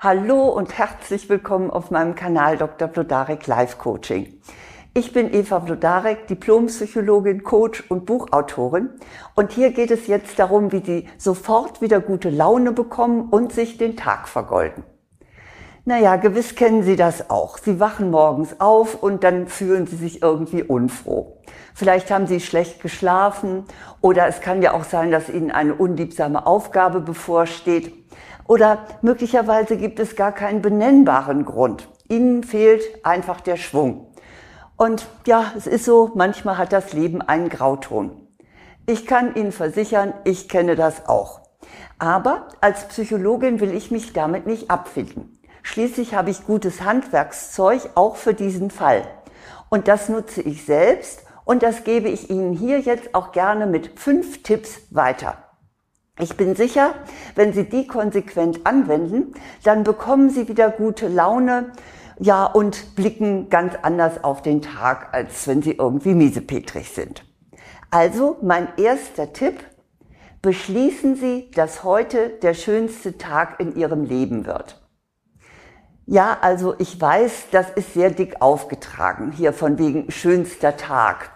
Hallo und herzlich willkommen auf meinem Kanal Dr. Blodarek Life Coaching. Ich bin Eva Blodarek, Diplompsychologin, Coach und Buchautorin. Und hier geht es jetzt darum, wie Sie sofort wieder gute Laune bekommen und sich den Tag vergolden. Naja, gewiss kennen Sie das auch. Sie wachen morgens auf und dann fühlen Sie sich irgendwie unfroh. Vielleicht haben Sie schlecht geschlafen oder es kann ja auch sein, dass Ihnen eine unliebsame Aufgabe bevorsteht oder möglicherweise gibt es gar keinen benennbaren Grund. Ihnen fehlt einfach der Schwung. Und ja, es ist so, manchmal hat das Leben einen Grauton. Ich kann Ihnen versichern, ich kenne das auch. Aber als Psychologin will ich mich damit nicht abfinden. Schließlich habe ich gutes Handwerkszeug auch für diesen Fall. Und das nutze ich selbst und das gebe ich Ihnen hier jetzt auch gerne mit fünf Tipps weiter. Ich bin sicher, wenn Sie die konsequent anwenden, dann bekommen Sie wieder gute Laune, ja, und blicken ganz anders auf den Tag, als wenn Sie irgendwie miesepetrig sind. Also mein erster Tipp, beschließen Sie, dass heute der schönste Tag in Ihrem Leben wird. Ja, also ich weiß, das ist sehr dick aufgetragen, hier von wegen schönster Tag.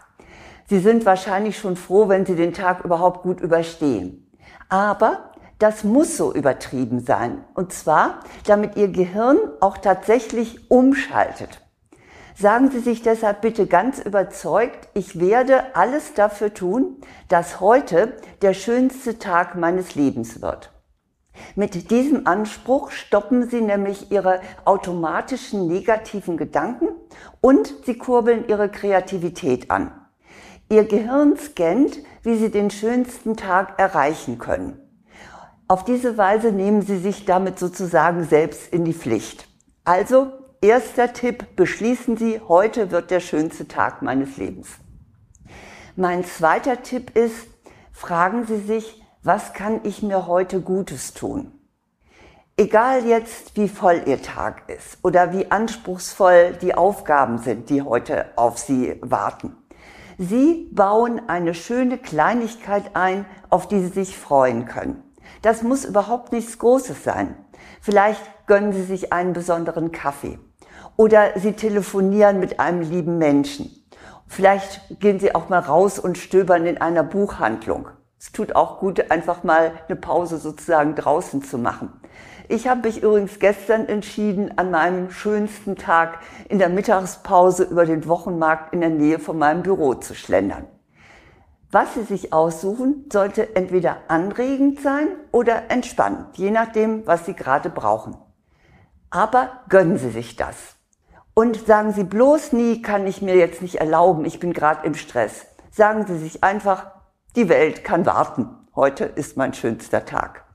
Sie sind wahrscheinlich schon froh, wenn Sie den Tag überhaupt gut überstehen. Aber das muss so übertrieben sein. Und zwar, damit Ihr Gehirn auch tatsächlich umschaltet. Sagen Sie sich deshalb bitte ganz überzeugt, ich werde alles dafür tun, dass heute der schönste Tag meines Lebens wird. Mit diesem Anspruch stoppen Sie nämlich Ihre automatischen negativen Gedanken und Sie kurbeln Ihre Kreativität an. Ihr Gehirn scannt, wie Sie den schönsten Tag erreichen können. Auf diese Weise nehmen Sie sich damit sozusagen selbst in die Pflicht. Also, erster Tipp, beschließen Sie, heute wird der schönste Tag meines Lebens. Mein zweiter Tipp ist, fragen Sie sich, was kann ich mir heute Gutes tun? Egal jetzt, wie voll Ihr Tag ist oder wie anspruchsvoll die Aufgaben sind, die heute auf Sie warten. Sie bauen eine schöne Kleinigkeit ein, auf die Sie sich freuen können. Das muss überhaupt nichts Großes sein. Vielleicht gönnen Sie sich einen besonderen Kaffee oder Sie telefonieren mit einem lieben Menschen. Vielleicht gehen Sie auch mal raus und stöbern in einer Buchhandlung. Es tut auch gut, einfach mal eine Pause sozusagen draußen zu machen. Ich habe mich übrigens gestern entschieden, an meinem schönsten Tag in der Mittagspause über den Wochenmarkt in der Nähe von meinem Büro zu schlendern. Was Sie sich aussuchen, sollte entweder anregend sein oder entspannend, je nachdem, was Sie gerade brauchen. Aber gönnen Sie sich das. Und sagen Sie bloß nie, kann ich mir jetzt nicht erlauben, ich bin gerade im Stress. Sagen Sie sich einfach, die Welt kann warten. Heute ist mein schönster Tag.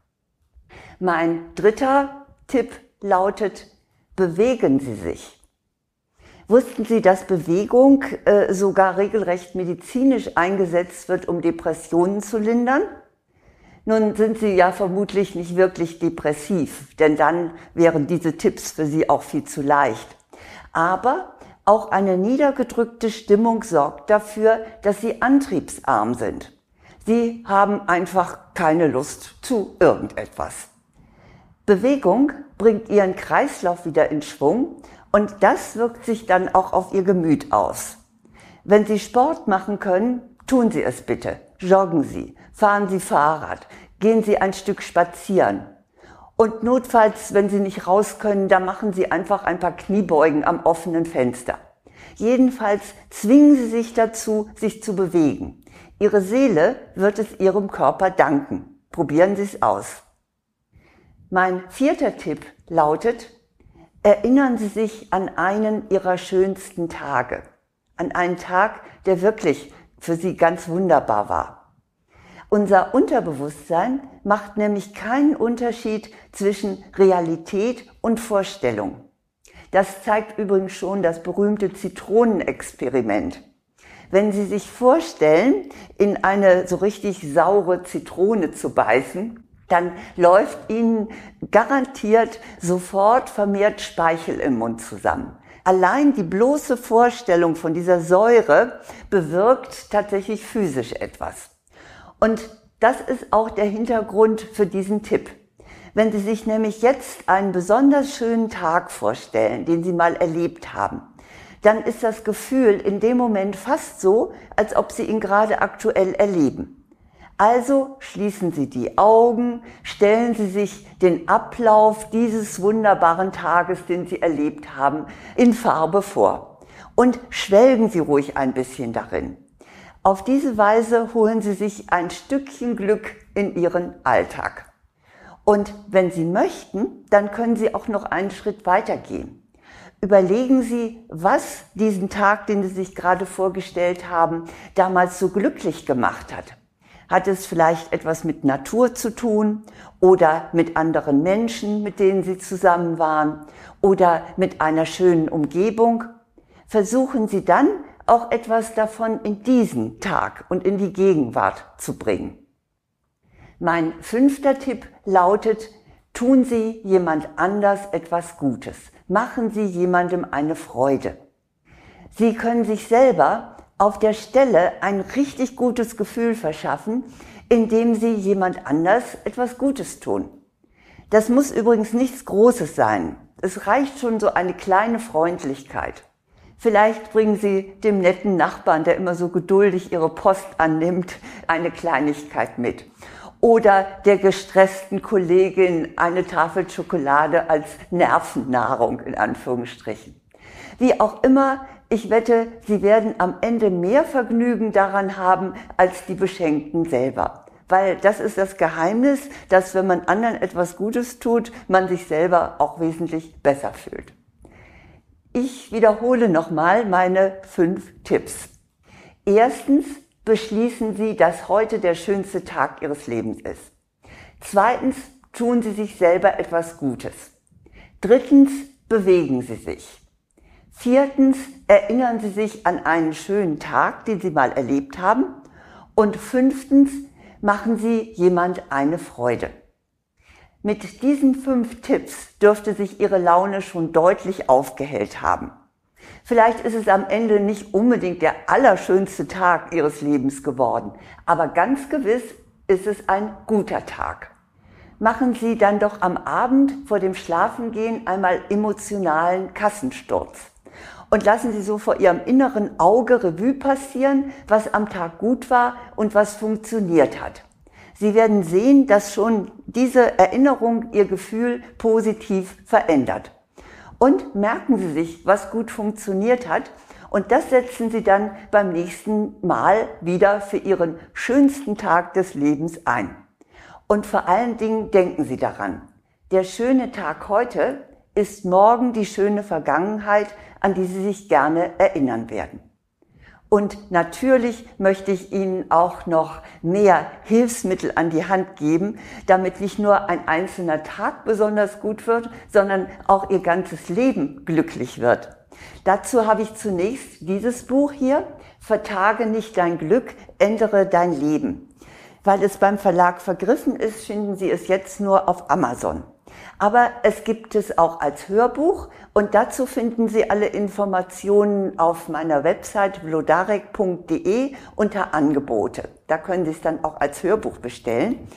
Mein dritter Tipp lautet, bewegen Sie sich. Wussten Sie, dass Bewegung äh, sogar regelrecht medizinisch eingesetzt wird, um Depressionen zu lindern? Nun sind Sie ja vermutlich nicht wirklich depressiv, denn dann wären diese Tipps für Sie auch viel zu leicht. Aber auch eine niedergedrückte Stimmung sorgt dafür, dass Sie antriebsarm sind. Sie haben einfach keine Lust zu irgendetwas. Bewegung bringt ihren Kreislauf wieder in Schwung und das wirkt sich dann auch auf ihr Gemüt aus. Wenn Sie Sport machen können, tun Sie es bitte. Joggen Sie, fahren Sie Fahrrad, gehen Sie ein Stück spazieren. Und notfalls, wenn Sie nicht raus können, dann machen Sie einfach ein paar Kniebeugen am offenen Fenster. Jedenfalls zwingen Sie sich dazu, sich zu bewegen. Ihre Seele wird es Ihrem Körper danken. Probieren Sie es aus. Mein vierter Tipp lautet, erinnern Sie sich an einen Ihrer schönsten Tage, an einen Tag, der wirklich für Sie ganz wunderbar war. Unser Unterbewusstsein macht nämlich keinen Unterschied zwischen Realität und Vorstellung. Das zeigt übrigens schon das berühmte Zitronenexperiment. Wenn Sie sich vorstellen, in eine so richtig saure Zitrone zu beißen, dann läuft Ihnen garantiert sofort vermehrt Speichel im Mund zusammen. Allein die bloße Vorstellung von dieser Säure bewirkt tatsächlich physisch etwas. Und das ist auch der Hintergrund für diesen Tipp. Wenn Sie sich nämlich jetzt einen besonders schönen Tag vorstellen, den Sie mal erlebt haben, dann ist das Gefühl in dem Moment fast so, als ob Sie ihn gerade aktuell erleben. Also schließen Sie die Augen, stellen Sie sich den Ablauf dieses wunderbaren Tages, den Sie erlebt haben, in Farbe vor und schwelgen Sie ruhig ein bisschen darin. Auf diese Weise holen Sie sich ein Stückchen Glück in Ihren Alltag. Und wenn Sie möchten, dann können Sie auch noch einen Schritt weitergehen. Überlegen Sie, was diesen Tag, den Sie sich gerade vorgestellt haben, damals so glücklich gemacht hat. Hat es vielleicht etwas mit Natur zu tun oder mit anderen Menschen, mit denen Sie zusammen waren oder mit einer schönen Umgebung? Versuchen Sie dann auch etwas davon in diesen Tag und in die Gegenwart zu bringen. Mein fünfter Tipp lautet, tun Sie jemand anders etwas Gutes. Machen Sie jemandem eine Freude. Sie können sich selber auf der Stelle ein richtig gutes Gefühl verschaffen, indem sie jemand anders etwas Gutes tun. Das muss übrigens nichts Großes sein. Es reicht schon so eine kleine Freundlichkeit. Vielleicht bringen Sie dem netten Nachbarn, der immer so geduldig Ihre Post annimmt, eine Kleinigkeit mit. Oder der gestressten Kollegin eine Tafel Schokolade als Nervennahrung in Anführungsstrichen. Wie auch immer, ich wette, Sie werden am Ende mehr Vergnügen daran haben als die Beschenkten selber. Weil das ist das Geheimnis, dass wenn man anderen etwas Gutes tut, man sich selber auch wesentlich besser fühlt. Ich wiederhole nochmal meine fünf Tipps. Erstens, beschließen Sie, dass heute der schönste Tag Ihres Lebens ist. Zweitens, tun Sie sich selber etwas Gutes. Drittens, bewegen Sie sich. Viertens, erinnern Sie sich an einen schönen Tag, den Sie mal erlebt haben. Und fünftens, machen Sie jemand eine Freude. Mit diesen fünf Tipps dürfte sich Ihre Laune schon deutlich aufgehellt haben. Vielleicht ist es am Ende nicht unbedingt der allerschönste Tag Ihres Lebens geworden, aber ganz gewiss ist es ein guter Tag. Machen Sie dann doch am Abend vor dem Schlafengehen einmal emotionalen Kassensturz und lassen Sie so vor Ihrem inneren Auge Revue passieren, was am Tag gut war und was funktioniert hat. Sie werden sehen, dass schon diese Erinnerung Ihr Gefühl positiv verändert. Und merken Sie sich, was gut funktioniert hat. Und das setzen Sie dann beim nächsten Mal wieder für Ihren schönsten Tag des Lebens ein. Und vor allen Dingen denken Sie daran. Der schöne Tag heute ist morgen die schöne Vergangenheit, an die Sie sich gerne erinnern werden. Und natürlich möchte ich Ihnen auch noch mehr Hilfsmittel an die Hand geben, damit nicht nur ein einzelner Tag besonders gut wird, sondern auch Ihr ganzes Leben glücklich wird. Dazu habe ich zunächst dieses Buch hier, Vertage nicht dein Glück, ändere dein Leben. Weil es beim Verlag vergriffen ist, finden Sie es jetzt nur auf Amazon. Aber es gibt es auch als Hörbuch und dazu finden Sie alle Informationen auf meiner Website vlodarek.de unter Angebote. Da können Sie es dann auch als Hörbuch bestellen.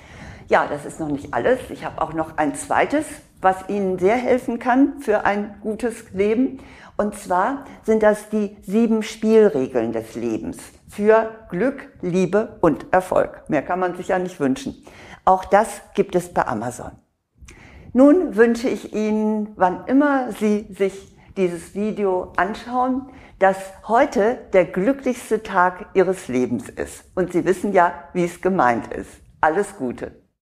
Ja, das ist noch nicht alles. Ich habe auch noch ein zweites, was Ihnen sehr helfen kann für ein gutes Leben. Und zwar sind das die sieben Spielregeln des Lebens für Glück, Liebe und Erfolg. Mehr kann man sich ja nicht wünschen. Auch das gibt es bei Amazon. Nun wünsche ich Ihnen, wann immer Sie sich dieses Video anschauen, dass heute der glücklichste Tag Ihres Lebens ist. Und Sie wissen ja, wie es gemeint ist. Alles Gute.